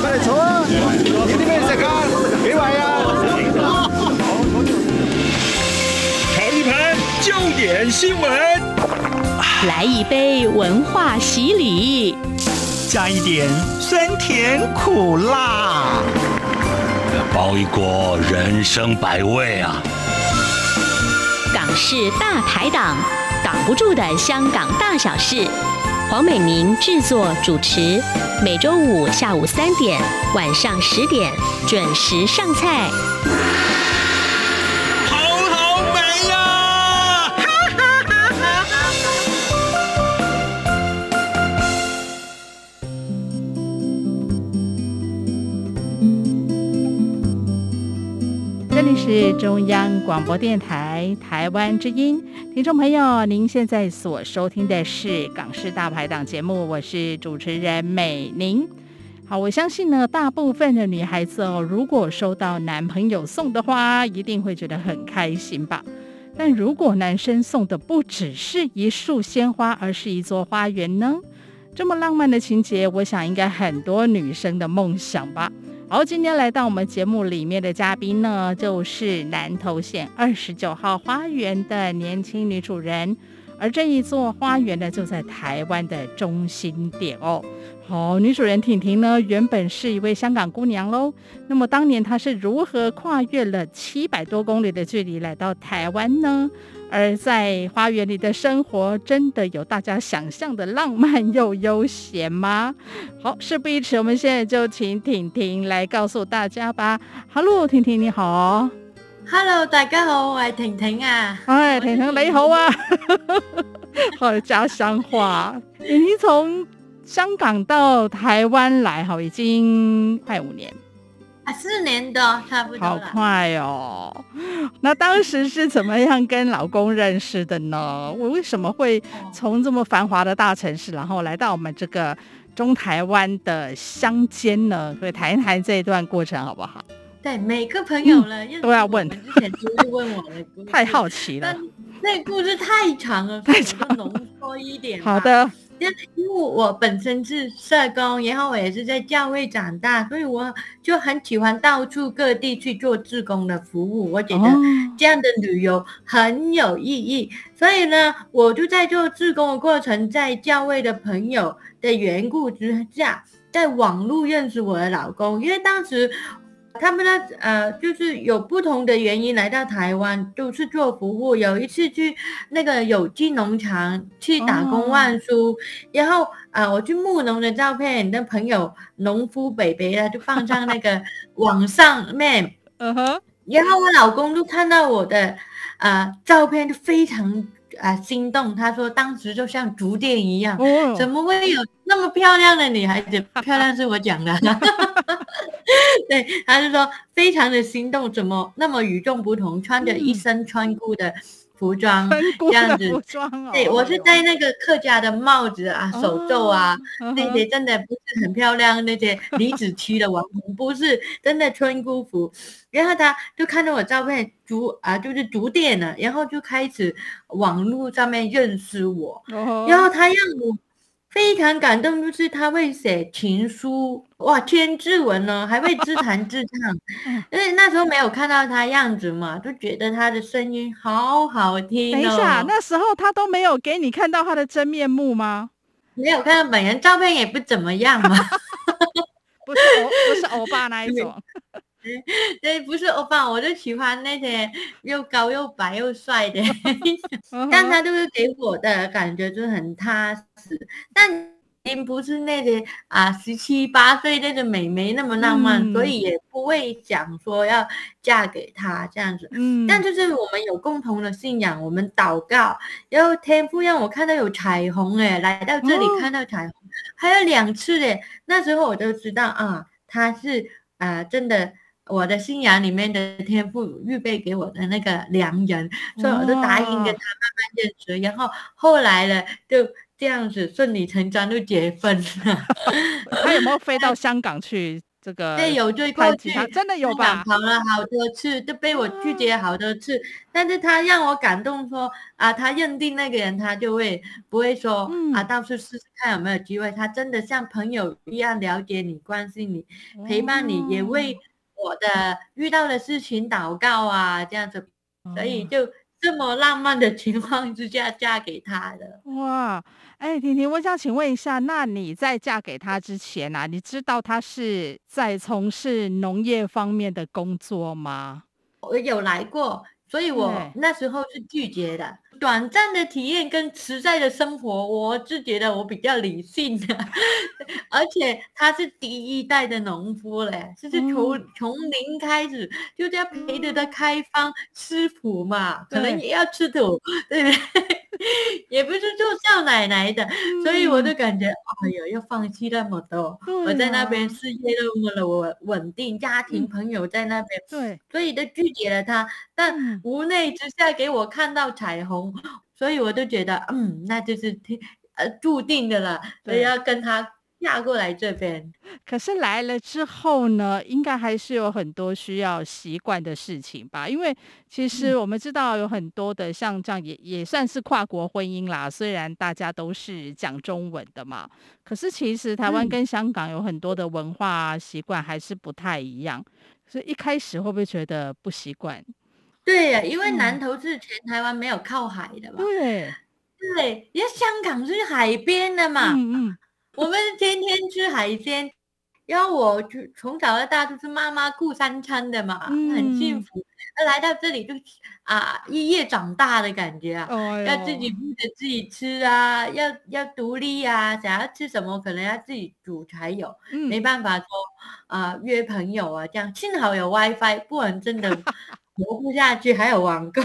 快来坐啊！有啲咩食啊？几位啊？尝一盘焦点新闻，来一杯文化洗礼，加一点酸甜苦辣，包一锅人生百味啊！港式大排档，挡不住的香港大小事。黄美明制作主持，每周五下午三点、晚上十点准时上菜。这里是中央广播电台台湾之音，听众朋友，您现在所收听的是《港式大排档》节目，我是主持人美玲。好，我相信呢，大部分的女孩子哦，如果收到男朋友送的花，一定会觉得很开心吧？但如果男生送的不只是一束鲜花，而是一座花园呢？这么浪漫的情节，我想应该很多女生的梦想吧。好，今天来到我们节目里面的嘉宾呢，就是南投县二十九号花园的年轻女主人，而这一座花园呢，就在台湾的中心点哦。好，女主人婷婷呢，原本是一位香港姑娘喽。那么当年她是如何跨越了七百多公里的距离来到台湾呢？而在花园里的生活，真的有大家想象的浪漫又悠闲吗？好，事不宜迟，我们现在就请婷婷来告诉大家吧。Hello，婷婷你好。Hello，大家好，我系婷婷啊。哎，婷婷你好啊。好，家乡话。婷婷从香港到台湾来，好，已经快五年。四年的，差不多。好快哦！那当时是怎么样跟老公认识的呢？我为什么会从这么繁华的大城市，然后来到我们这个中台湾的乡间呢？可以谈一谈这一段过程好不好？对，每个朋友呢、嗯、都要问，之前都会问我的故事，太好奇了。那故事太长了，太长了，浓缩一点。好的。因为我本身是社工，然后我也是在教会长大，所以我就很喜欢到处各地去做志工的服务。我觉得这样的旅游很有意义，所以呢，我就在做志工的过程，在教会的朋友的缘故之下，在网络认识我的老公，因为当时。他们呢，呃，就是有不同的原因来到台湾，都是做服务。有一次去那个有机农场去打工换书，哦、然后啊、呃，我去务农的照片，那朋友农夫北北啊，就放上那个 网上面，嗯哼，然后我老公就看到我的啊、呃、照片，就非常。啊，心动！他说当时就像竹电一样，哦、怎么会有那么漂亮的女孩子？漂亮是我讲的，对，他就说非常的心动，怎么那么与众不同，穿着一身村姑的服装，嗯、这样子，哦、对，我是戴那个客家的帽子啊，哦、手袖啊，哦、那些。真的不是很漂亮，那些李子柒的网红不是真的村姑服。然后他就看到我照片，逐啊就是逐渐的，然后就开始网络上面认识我，哦、然后。他让我非常感动，就是他会写情书，哇，千字文呢，还会自弹自唱，因为那时候没有看到他样子嘛，就觉得他的声音好好听，哦。等一下，那时候他都没有给你看到他的真面目吗？没有看到本人，照片也不怎么样嘛，不是欧不是欧巴那一种。对，不是欧巴，我就喜欢那些又高又白又帅的，但他就是给我的感觉就很踏实，但并不是那些啊十七八岁那个美眉那么浪漫，嗯、所以也不会想说要嫁给他这样子。嗯，但就是我们有共同的信仰，我们祷告，然后天父让我看到有彩虹，哎，来到这里看到彩虹，哦、还有两次嘞，那时候我就知道啊，他是啊真的。我的信仰里面的天赋预备给我的那个良人，所以我就答应跟他慢慢认识，哦、然后后来呢，就这样子顺理成章就结婚了。他有没有飞到香港去？这个对，有追过去，真的有吧？跑了好多次，都被我拒绝好多次。嗯、但是他让我感动说，说啊，他认定那个人，他就会不会说、嗯、啊，到处试试看有没有机会。他真的像朋友一样了解你、关心你、陪伴你，也为我的遇到的事情祷告啊，这样子。所以就这么浪漫的情况之下嫁给他的。哇！哎，婷婷，我想请问一下，那你在嫁给他之前啊，你知道他是在从事农业方面的工作吗？我有来过，所以我那时候是拒绝的。短暂的体验跟实在的生活，我是觉得我比较理性的，而且他是第一代的农夫嘞，就是从从零开始，就这样陪着他开荒吃土嘛，可能也要吃土，对不对？也不是做少奶奶的，嗯、所以我就感觉，哎呦，要放弃那么多。啊、我在那边事业那么稳稳定，家庭朋友在那边，对，所以就拒绝了他。但无奈之下给我看到彩虹，所以我就觉得，嗯，那就是天呃注定的了，所以要跟他。嫁过来这边，可是来了之后呢，应该还是有很多需要习惯的事情吧？因为其实我们知道有很多的像这样也也算是跨国婚姻啦。虽然大家都是讲中文的嘛，可是其实台湾跟香港有很多的文化啊、习惯还是不太一样。所以一开始会不会觉得不习惯？对呀，因为南投是全台湾没有靠海的嘛。对对，因为香港是海边的嘛。嗯嗯。我们天天吃海鲜，然后我就从小到大都是妈妈顾三餐的嘛，嗯、很幸福。来到这里就啊，一夜长大的感觉啊，哦、要自己顾着自己吃啊，要要独立啊，想要吃什么可能要自己煮才有，嗯、没办法说啊约朋友啊这样。幸好有 WiFi，不然真的 活不下去。还有网购，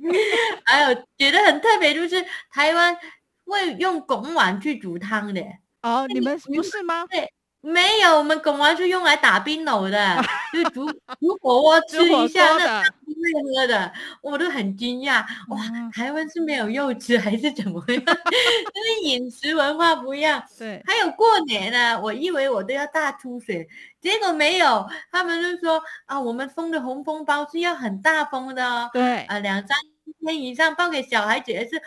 还有觉得很特别，就是台湾会用拱碗去煮汤的。哦，你们不是吗？对，没有，我们拱完是用来打冰篓的，就煮煮火锅吃一下，那汤不会喝的，我都很惊讶。哇，台湾是没有肉吃还是怎么样？因为饮食文化不一样。对，还有过年呢、啊，我以为我都要大出血，结果没有，他们就说啊，我们封的红封包是要很大封的哦。对，啊，两三天以上包给小孩子，也是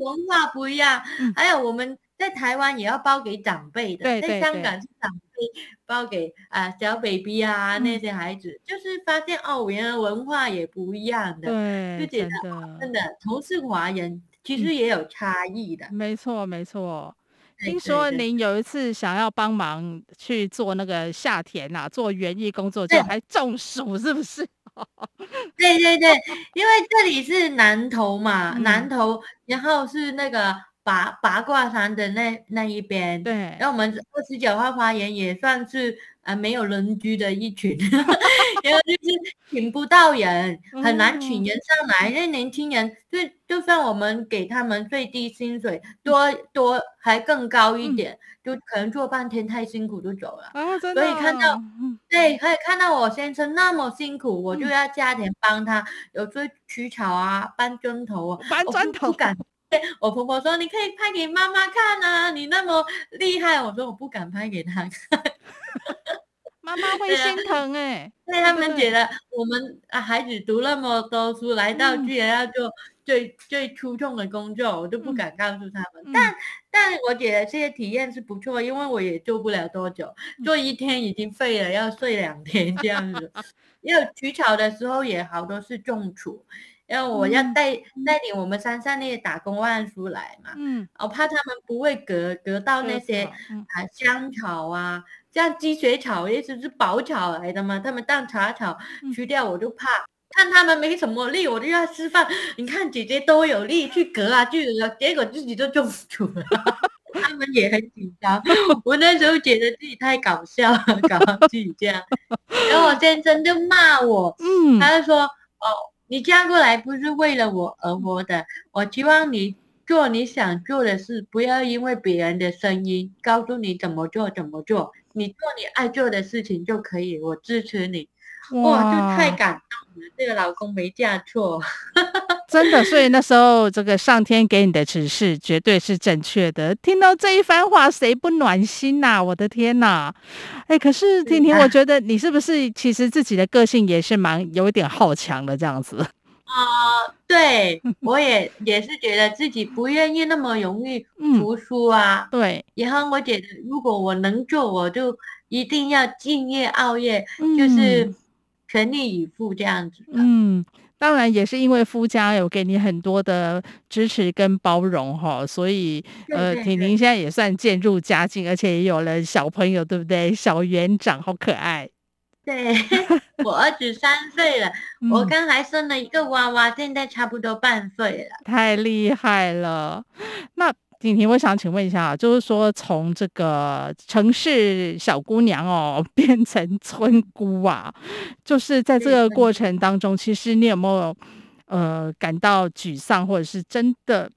文化不一样。嗯、还有我们。在台湾也要包给长辈的，对对对，在香港是长辈包给啊、呃、小 baby 啊、嗯、那些孩子，就是发现哦，原来文化也不一样的，对，就觉得真的，真的同是华人，其实也有差异的。嗯、没错没错，听说您有一次想要帮忙去做那个下田啊，做园艺工作，就还中暑，是不是？对对对，因为这里是南投嘛，嗯、南投，然后是那个。八八卦山的那那一边，对，然后我们二十九号花园也算是啊、呃、没有人居的一群，然后就是请不到人，很难请人上来。因为、年轻人就就算我们给他们最低薪水，多多还更高一点，嗯、就可能做半天太辛苦就走了。啊，真的。所以看到，对，可以看到我先生那么辛苦，我就要加点帮他，有时候取草啊，搬砖头啊，搬砖头不敢。我婆婆说：“你可以拍给妈妈看啊，你那么厉害。”我说：“我不敢拍给她看，妈妈会心疼哎、欸。对”他们觉得我们啊孩子读那么多书，来到居然要做最、嗯、最出众的工作，我都不敢告诉他们。嗯、但但我觉得这些体验是不错，因为我也做不了多久，做一天已经废了，要睡两天这样子。因为取草的时候也好多是种树。因为我要带带领我们山上那些打工万出来嘛，嗯，我怕他们不会割割到那些啊香草啊，像积雪草也是是宝草来的嘛，他们当茶草去掉，我就怕看他们没什么力，我就要示范，你看姐姐都有力去割啊，去割，结果自己就中暑了，他们也很紧张，我那时候觉得自己太搞笑了，搞自己这样，然后我先生就骂我，嗯，他就说哦。你嫁过来不是为了我而活的，我希望你做你想做的事，不要因为别人的声音告诉你怎么做怎么做，你做你爱做的事情就可以，我支持你。哇，哇，这太感动了，这个老公没嫁错。真的，所以那时候这个上天给你的指示绝对是正确的。听到这一番话，谁不暖心呐、啊？我的天呐！哎，可是婷婷，我觉得你是不是其实自己的个性也是蛮有一点好强的这样子？啊、呃，对，我也也是觉得自己不愿意那么容易服输啊。嗯、对，然后我觉得如果我能做，我就一定要敬业熬夜，嗯、就是全力以赴这样子的。嗯，当然也是因为夫家有给你很多的支持跟包容哈，所以呃，婷婷现在也算渐入佳境，而且也有了小朋友，对不对？小园长好可爱。对，我儿子三岁了，嗯、我刚还生了一个娃娃，现在差不多半岁了，太厉害了。那婷婷，我想请问一下，就是说从这个城市小姑娘哦，变成村姑啊，就是在这个过程当中，其实你有没有呃感到沮丧，或者是真的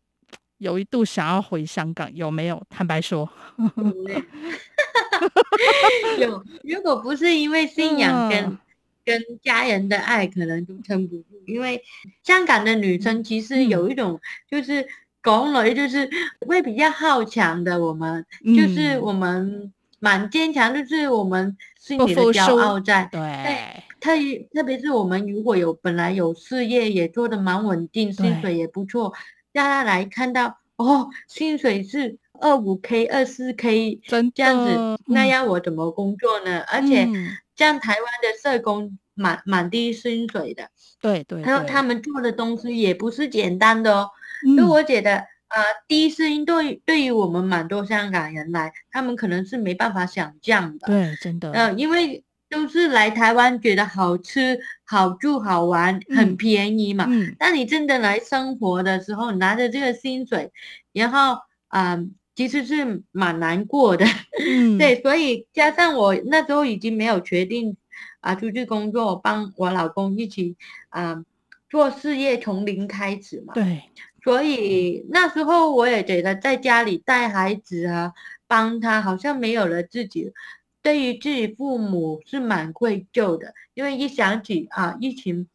有一度想要回香港？有没有？坦白说。有，如果不是因为信仰跟、嗯、跟家人的爱，可能都撑不住。因为香港的女生其实有一种，就是港女，就是会比较好强的。我们、嗯、就是我们蛮坚强，就是我们心里的骄傲在。对，特特别是我们如果有本来有事业也做的蛮稳定，薪水也不错，大家来看到哦，薪水是。二五 k、二四 k，真这样子，嗯、那要我怎么工作呢？而且，像台湾的社工蛮蛮低薪水的，对对，还有他们做的东西也不是简单的哦。嗯、所以我觉得，啊、呃，低薪对对于我们蛮多香港人来，他们可能是没办法想象的。对，真的。呃，因为都是来台湾觉得好吃、好住、好玩，很便宜嘛。嗯。但你真的来生活的时候，拿着这个薪水，然后啊。呃其实是蛮难过的，嗯、对，所以加上我那时候已经没有决定啊出去工作，帮我老公一起啊做事业，从零开始嘛。对，所以那时候我也觉得在家里带孩子啊，帮他好像没有了自己，对于自己父母是蛮愧疚的，因为一想起啊疫情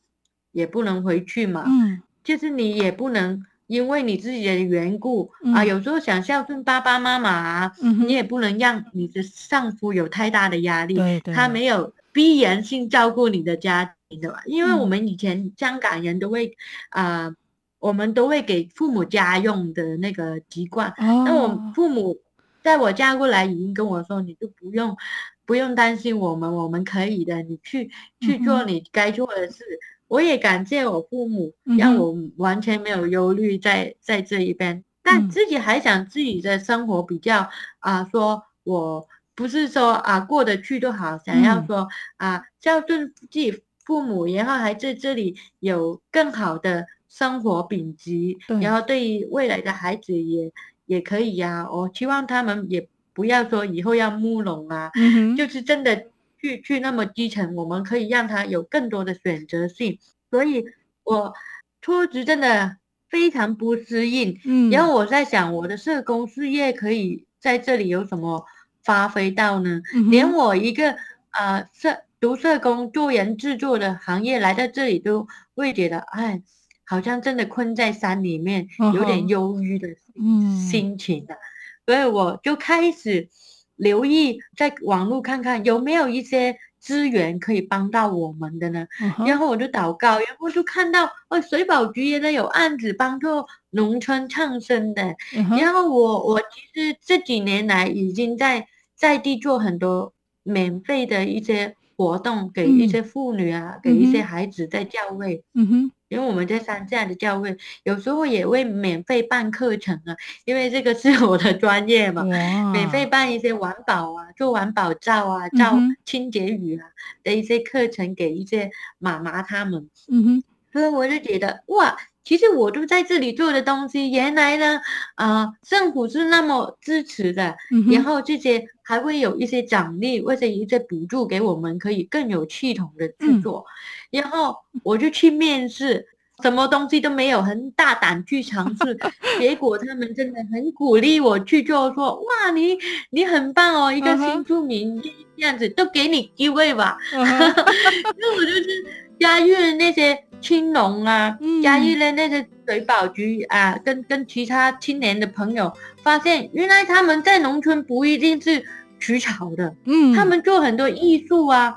也不能回去嘛，嗯，就是你也不能。因为你自己的缘故、嗯、啊，有时候想孝顺爸爸妈妈啊，嗯、你也不能让你的丈夫有太大的压力。对对，他没有必然性照顾你的家庭的吧？因为我们以前香港人都会啊、呃，我们都会给父母家用的那个习惯。哦、那我父母在我嫁过来已经跟我说，你就不用不用担心我们，我们可以的，你去去做你该做的事。嗯我也感谢我父母，让我完全没有忧虑在在这一边，但自己还想自己的生活比较啊、呃，说我不是说啊过得去就好，想要说啊孝顺自己父母，然后还在这里有更好的生活品质，然后对于未来的孩子也也可以呀、啊。我希望他们也不要说以后要务农啊，就是真的。去去那么基层，我们可以让他有更多的选择性。所以，我初职真的非常不适应。嗯，然后我在想，我的社工事业可以在这里有什么发挥到呢？嗯、连我一个啊、呃、社读社工做人制作的行业来到这里，都会觉得哎，好像真的困在山里面，有点忧郁的心情的。嗯、所以我就开始。留意在网络看看有没有一些资源可以帮到我们的呢？Uh. 然后我就祷告，然后就看到哦，水保局也有案子帮助农村创生的。Uh. 然后我我其实这几年来已经在在地做很多免费的一些活动，给一些妇女啊，uh. 给一些孩子在教会。嗯哼、uh。因为我们在三站的教会，有时候也会免费办课程啊，因为这个是我的专业嘛，哇免费办一些环保啊，做环保照啊，照清洁雨啊的一些课程给一些妈妈他们。嗯哼，所以我就觉得哇，其实我都在这里做的东西，原来呢，啊、呃，政府是那么支持的，嗯、然后这些还会有一些奖励或者一些补助给我们，可以更有系统的制作。嗯然后我就去面试，什么东西都没有，很大胆去尝试。结果他们真的很鼓励我去做，说哇，你你很棒哦，一个新住民这样子，都给你机会吧。因为我就是加入了那些青农啊，加入了那些水保局啊，跟跟其他青年的朋友，发现原来他们在农村不一定是。取巧的，嗯，他们做很多艺术啊，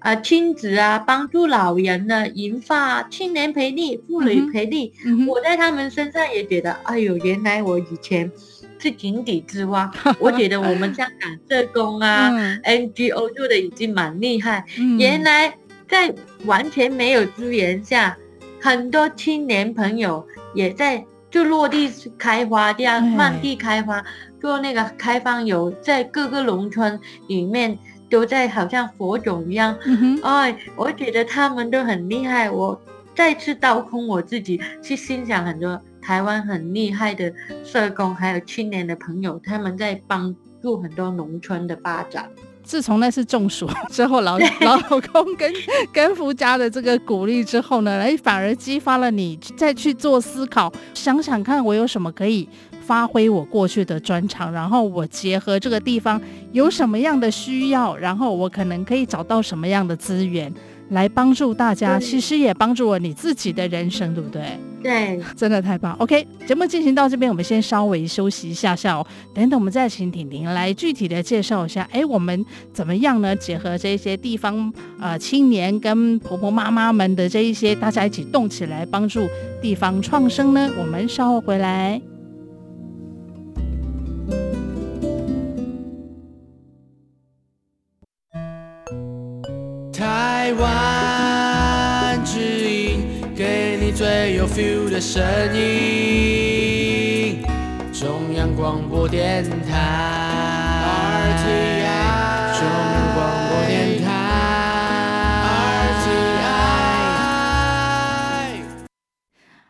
啊、呃，亲子啊，帮助老人呢，银发啊青年培力、妇女培力、嗯，我在他们身上也觉得，哎呦，原来我以前是井底之蛙。我觉得我们香港社工啊、嗯、NGO 做的已经蛮厉害、嗯，原来在完全没有资源下，很多青年朋友也在就落地开花，这样漫地开花。做那个开放游，在各个农村里面都在好像火种一样。嗯、哎，我觉得他们都很厉害。我再次倒空我自己，去欣赏很多台湾很厉害的社工，还有青年的朋友，他们在帮助很多农村的发展。自从那次中暑之后，老 老公跟跟夫家的这个鼓励之后呢，哎，反而激发了你再去做思考，想想看我有什么可以。发挥我过去的专长，然后我结合这个地方有什么样的需要，然后我可能可以找到什么样的资源来帮助大家，其实也帮助了你自己的人生，对不对？对，真的太棒。OK，节目进行到这边，我们先稍微休息一下下哦，等等我们再请婷婷来具体的介绍一下，哎，我们怎么样呢？结合这些地方呃青年跟婆婆妈妈们的这一些，大家一起动起来，帮助地方创生呢？我们稍后回来。Feel 的声音。中央广播电台中央广播电台。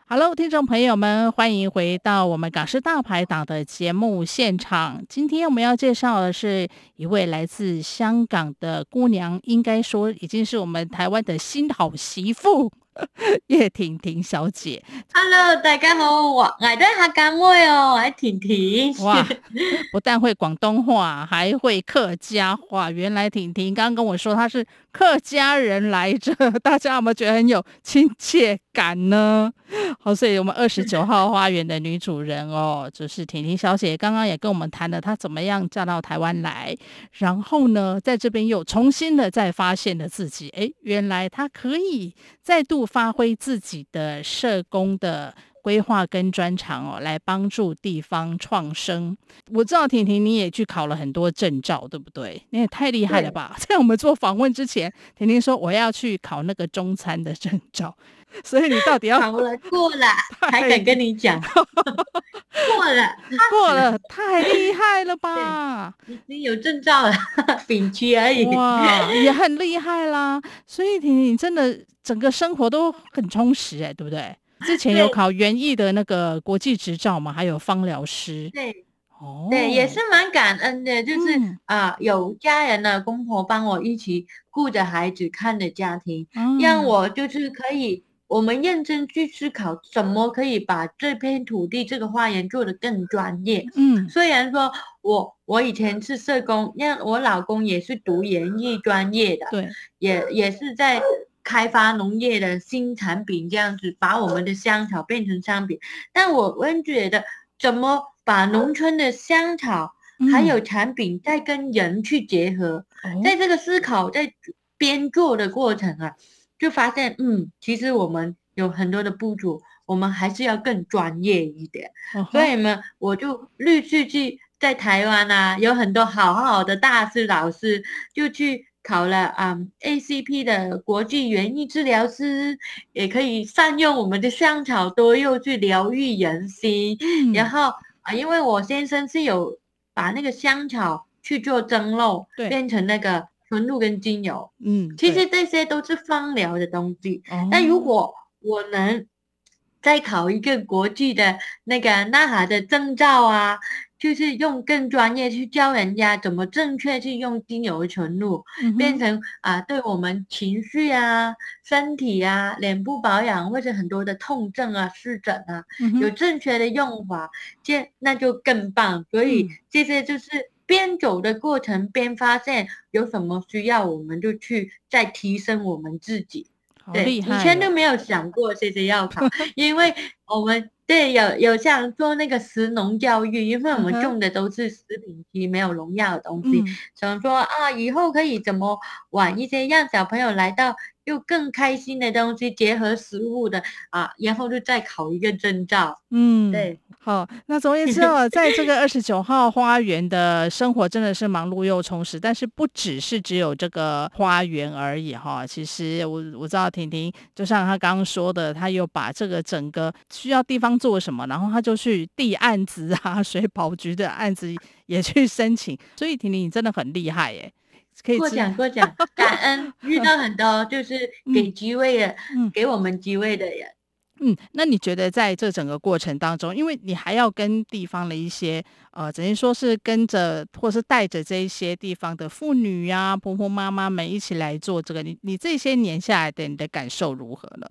Hello，听众朋友们，欢迎回到我们港式大排档的节目现场。今天我们要介绍的是一位来自香港的姑娘，应该说已经是我们台湾的新好媳妇。叶婷婷小姐，Hello，大家好，我我都系客家妹哦，爱婷婷。哇，不但会广东话，还会客家话。原来婷婷刚刚跟我说她是客家人来着，大家有没有觉得很有亲切感呢？好，所以我们二十九号花园的女主人哦，就是婷婷小姐，刚刚也跟我们谈了她怎么样嫁到台湾来，然后呢，在这边又重新的再发现了自己，哎，原来她可以再度。发挥自己的社工的规划跟专长哦，来帮助地方创生。我知道婷婷你也去考了很多证照，对不对？你也太厉害了吧！在我们做访问之前，婷婷说我要去考那个中餐的证照，所以你到底要考了过了，还敢跟你讲过了过了，太厉害了吧！已经有证照了，丙级而已，哇，也很厉害啦。所以婷婷真的。整个生活都很充实哎，对不对？之前有考园艺的那个国际执照嘛，还有芳疗师。对，哦，对，也是蛮感恩的，就是、嗯、啊，有家人的公婆帮我一起顾着孩子看的家庭、嗯，让我就是可以，我们认真去思考，怎么可以把这片土地、这个花园做得更专业。嗯，虽然说我我以前是社工，让我老公也是读园艺专业的，对，也也是在。开发农业的新产品，这样子把我们的香草变成商品。但我们觉得，怎么把农村的香草还有产品再跟人去结合，嗯、在这个思考在编做的过程啊，就发现，嗯，其实我们有很多的不足，我们还是要更专业一点。嗯、所以呢，我就陆续去在台湾啊，有很多好好的大师老师就去。考了啊、um, ACP 的国际园艺治疗师，也可以善用我们的香草多肉去疗愈人心。嗯、然后啊，因为我先生是有把那个香草去做蒸馏，变成那个纯露跟精油。嗯，其实这些都是芳疗的东西。那、哦、如果我能再考一个国际的那个 NAHA 的证照啊，就是用更专业去教人家怎么正确去用精油纯露，嗯、变成啊、呃，对我们情绪啊、身体啊、脸部保养或者很多的痛症啊、湿疹啊，嗯、有正确的用法，这那就更棒。所以这些就是边走的过程边发现有什么需要，我们就去再提升我们自己。对，以前都没有想过这些要考，因为我们。对，有有像做那个食农教育，因为我们种的都是食品级没有农药的东西，想、嗯、说啊，以后可以怎么玩一些让小朋友来到。又更开心的东西，结合食物的啊，然后就再考一个证照。嗯，对，好，那总而言之哦，在这个二十九号花园的生活真的是忙碌又充实，但是不只是只有这个花园而已哈。其实我我知道婷婷，就像她刚刚说的，她又把这个整个需要地方做什么，然后他就去递案子啊，水保局的案子也去申请。所以婷婷你真的很厉害耶。可以过奖过奖，感恩遇到很多就是 给机会的，嗯，给我们机会的人。嗯，那你觉得在这整个过程当中，因为你还要跟地方的一些呃，等于说是跟着或是带着这一些地方的妇女呀、啊、婆婆妈妈们一起来做这个，你你这些年下来的你的感受如何呢？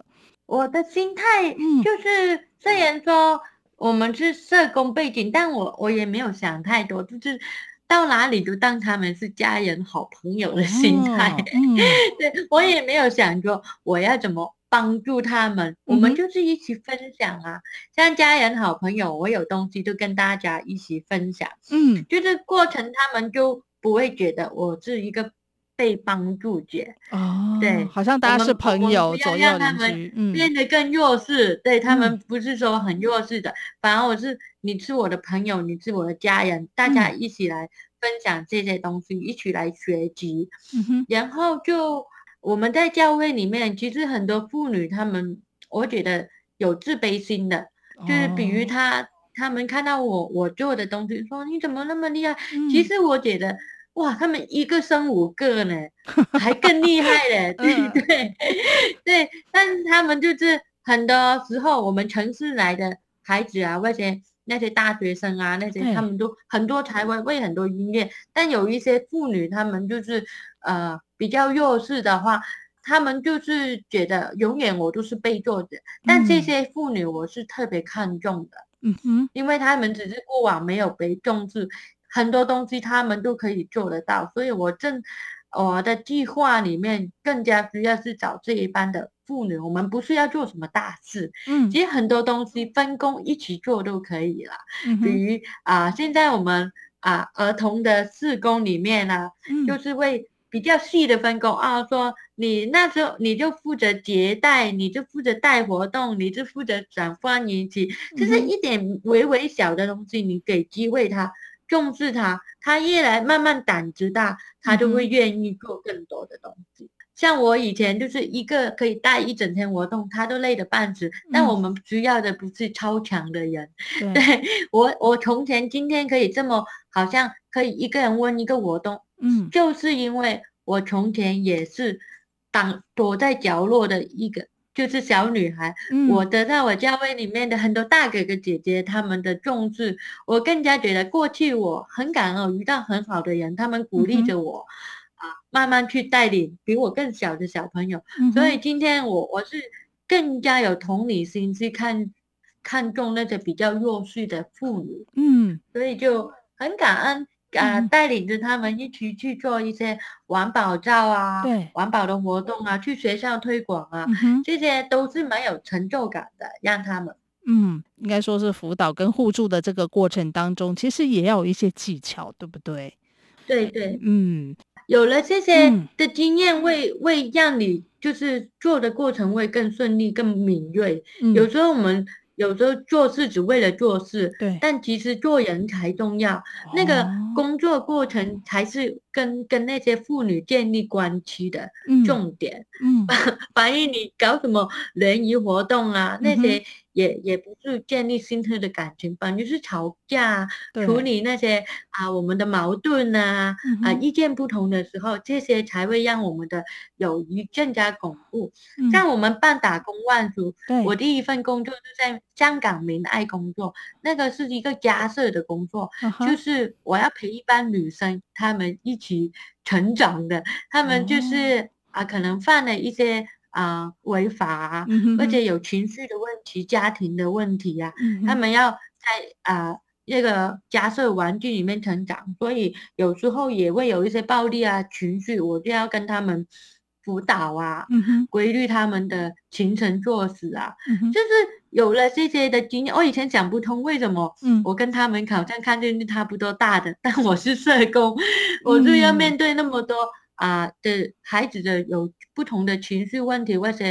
我的心态就是，虽然说我们是社工背景，但我我也没有想太多，就是。到哪里都当他们是家人、好朋友的心态。对，我也没有想过我要怎么帮助他们，嗯、我们就是一起分享啊，像家人、好朋友，我有东西就跟大家一起分享。嗯，就是过程他们就不会觉得我是一个被帮助者。哦，对，好像大家是朋友，不要让他们变得更弱势。嗯、对他们不是说很弱势的，嗯、反而我是。你是我的朋友，你是我的家人，大家一起来分享这些东西，嗯、一起来学习。嗯、然后就我们在教会里面，其实很多妇女，她们我觉得有自卑心的，哦、就是比如她，她们看到我我做的东西，说你怎么那么厉害？嗯、其实我觉得哇，他们一个生五个呢，还更厉害嘞，对对对，对。但是他们就是很多时候，我们城市来的孩子啊，那些。那些大学生啊，那些他们都很多才会会很多音乐，但有一些妇女，他们就是呃比较弱势的话，他们就是觉得永远我都是被做的。但这些妇女我是特别看重的，嗯哼，因为他们只是过往没有被重视，很多东西他们都可以做得到，所以我正我的计划里面更加需要是找这一班的。妇女，我们不是要做什么大事，嗯，其实很多东西分工一起做都可以了。嗯、哼比如啊、呃，现在我们啊、呃、儿童的四工里面呢、啊，嗯、就是会比较细的分工啊，说你那时候你就负责接待，你就负责带活动，你就负责转欢迎期，就是一点微微小的东西，你给机会他重视他，他越来慢慢胆子大，他就会愿意做更多的东西。嗯像我以前就是一个可以带一整天活动，他都累得半死。嗯、但我们需要的不是超强的人。对，对 我，我从前今天可以这么好像可以一个人问一个活动，嗯，就是因为我从前也是当躲在角落的一个就是小女孩。嗯、我得到我教会里面的很多大哥哥姐姐他们的重视，我更加觉得过去我很感恩遇到很好的人，他们鼓励着我。嗯啊，慢慢去带领比我更小的小朋友，嗯、所以今天我我是更加有同理心去看看重那些比较弱势的妇女，嗯，所以就很感恩啊，带领着他们一起去做一些环保照啊，对，环保的活动啊，去学校推广啊，嗯、这些都是蛮有成就感的，让他们，嗯，应该说是辅导跟互助的这个过程当中，其实也要有一些技巧，对不对？对对，嗯。有了这些的经验，会会让你就是做的过程会更顺利、更敏锐。嗯、有时候我们有时候做事只为了做事，对，但其实做人才重要。哦、那个工作过程才是跟跟那些妇女建立关系的重点。嗯，反、嗯、反映你搞什么联谊活动啊，那些也也不是建立深刻的感情，反正就是吵架，处理那些啊我们的矛盾啊，嗯、啊意见不同的时候，这些才会让我们的友谊更加巩固。嗯、像我们办打工万族，我第一份工作就在香港明爱工作，那个是一个家社的工作，嗯、就是我要陪一班女生，她们一起成长的，她们就是、嗯、啊可能犯了一些。啊，违法啊，而且有情绪的问题、家庭的问题呀、啊，嗯、他们要在啊那个家社玩具里面成长，所以有时候也会有一些暴力啊情绪，我就要跟他们辅导啊，嗯、规律他们的行程作息啊，嗯、就是有了这些的经验，我以前想不通为什么，我跟他们好像看见是差不多大的，嗯、但我是社工，我就要面对那么多。啊的孩子的有不同的情绪问题，或者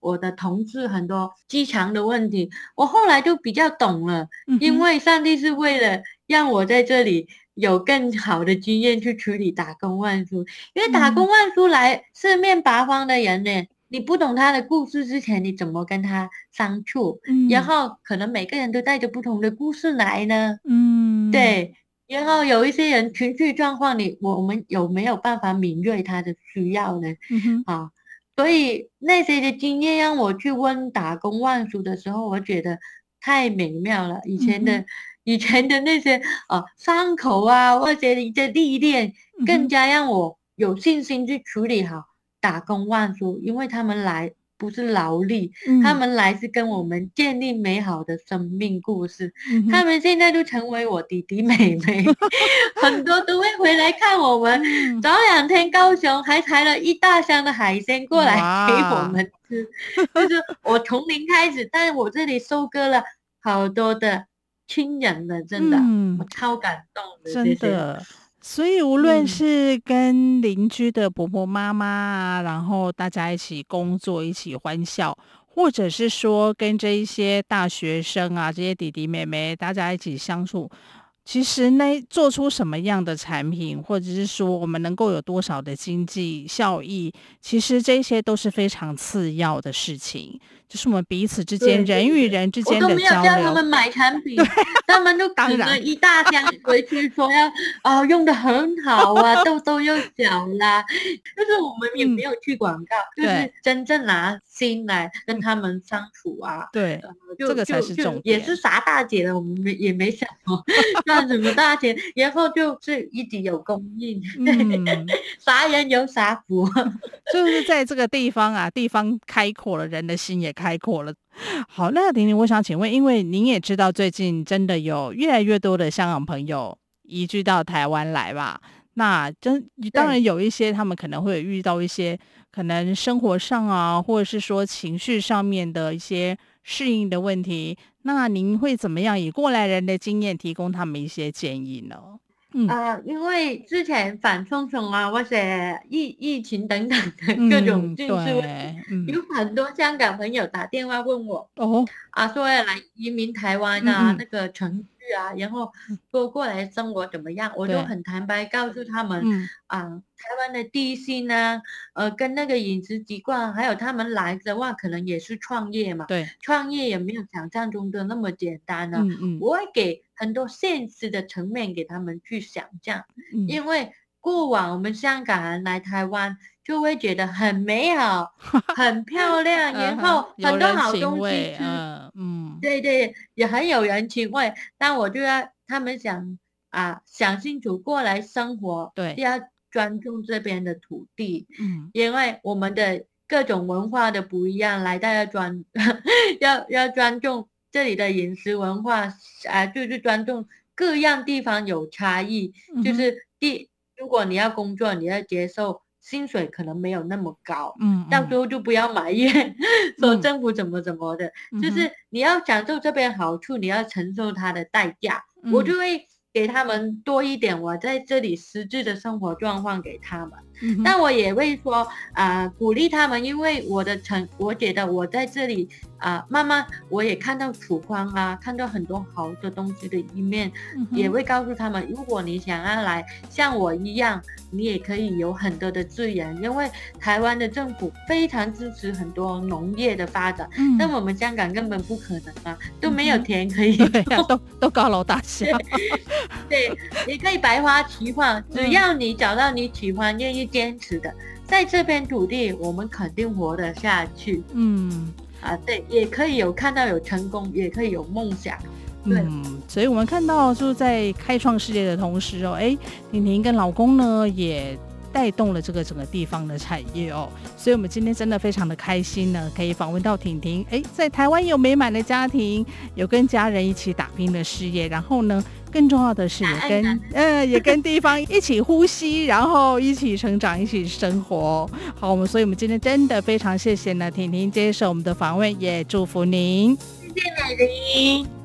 我的同事很多机场的问题，我后来就比较懂了，嗯、因为上帝是为了让我在这里有更好的经验去处理打工万书，因为打工万书来四面八方的人呢，嗯、你不懂他的故事之前，你怎么跟他相处？嗯、然后可能每个人都带着不同的故事来呢，嗯，对。然后有一些人情绪状况，你我们有没有办法敏锐他的需要呢？嗯，啊，所以那些的经验让我去问打工万叔的时候，我觉得太美妙了。以前的、嗯、以前的那些啊伤口啊，或者一些历练，更加让我有信心去处理好打工万叔，因为他们来。不是劳力，嗯、他们来是跟我们建立美好的生命故事。嗯、他们现在都成为我弟弟妹妹，很多都会回来看我们。嗯、早两天高雄还抬了一大箱的海鲜过来给我们吃，就是我从零开始，但是我这里收割了好多的亲人的，真的，嗯、我超感动的，真的。所以，无论是跟邻居的婆婆妈妈啊，嗯、然后大家一起工作，一起欢笑，或者是说跟这一些大学生啊，这些弟弟妹妹，大家一起相处。其实那，做出什么样的产品，或者是说我们能够有多少的经济效益，其实这些都是非常次要的事情。就是我们彼此之间人与人之间的交流。我都没有叫他们买产 品，他们都扛了一大箱回去，说要啊、哦、用的很好啊，痘痘又小啦。就是我们也没有去广告，嗯、就是真正拿心来跟他们相处啊。对，就这个才是重点。也是啥大姐了，我们没也没想过 赚什么大钱，然后就是一直有供应，嗯、傻人有啥福。就是在这个地方啊，地方开阔了，人的心也开。开阔了，好，那婷婷，我想请问，因为您也知道，最近真的有越来越多的香港朋友移居到台湾来吧？那真当然有一些，他们可能会遇到一些可能生活上啊，或者是说情绪上面的一些适应的问题。那您会怎么样以过来人的经验提供他们一些建议呢？嗯、呃，因为之前反送中啊，或者疫疫情等等的各种就是问题，嗯、有很多香港朋友打电话问我，哦，啊，说要来移民台湾啊，嗯、那个程序啊，然后说过来生活怎么样，嗯、我就很坦白告诉他们，嗯、啊，台湾的地心呢，呃，跟那个饮食习惯，还有他们来的话，可能也是创业嘛，对，创业也没有想象中的那么简单呢、嗯，我会给。很多现实的层面给他们去想象，嗯、因为过往我们香港人来台湾就会觉得很美好、很漂亮，然后很多好东西吃，嗯，对对，也很有人情味。但我就要他们想啊，想清楚过来生活，对，要尊重这边的土地，嗯，因为我们的各种文化的不一样，来大家尊 要要尊重。这里的饮食文化啊，就是尊重各样地方有差异。嗯、就是第，如果你要工作，你要接受薪水可能没有那么高，嗯，嗯，到时候就不要埋怨说政府怎么怎么的。嗯、就是你要享受这边好处，你要承受它的代价。嗯、我就会给他们多一点我在这里实质的生活状况给他们。那、嗯、我也会说啊、呃，鼓励他们，因为我的成，我觉得我在这里啊、呃，慢慢我也看到曙光啊，看到很多好的东西的一面，嗯、也会告诉他们，如果你想要来像我一样，你也可以有很多的资源，因为台湾的政府非常支持很多农业的发展，嗯、但、我们香港根本不可能啊，都没有田可以、都都高楼大厦，对，你可以百花齐放，只要你找到你喜欢、愿意。坚持的，在这片土地，我们肯定活得下去。嗯，啊，对，也可以有看到有成功，也可以有梦想。嗯，所以我们看到就是在开创事业的同时哦，哎，婷婷跟老公呢也带动了这个整个地方的产业哦。所以我们今天真的非常的开心呢，可以访问到婷婷。哎，在台湾有美满的家庭，有跟家人一起打拼的事业，然后呢，更重要的是，也跟呃，也跟地方一起呼吸，然后一起成长，一起生活。好，我们所以，我们今天真的非常谢谢呢，婷婷接受我们的访问，也祝福您。谢谢美玲。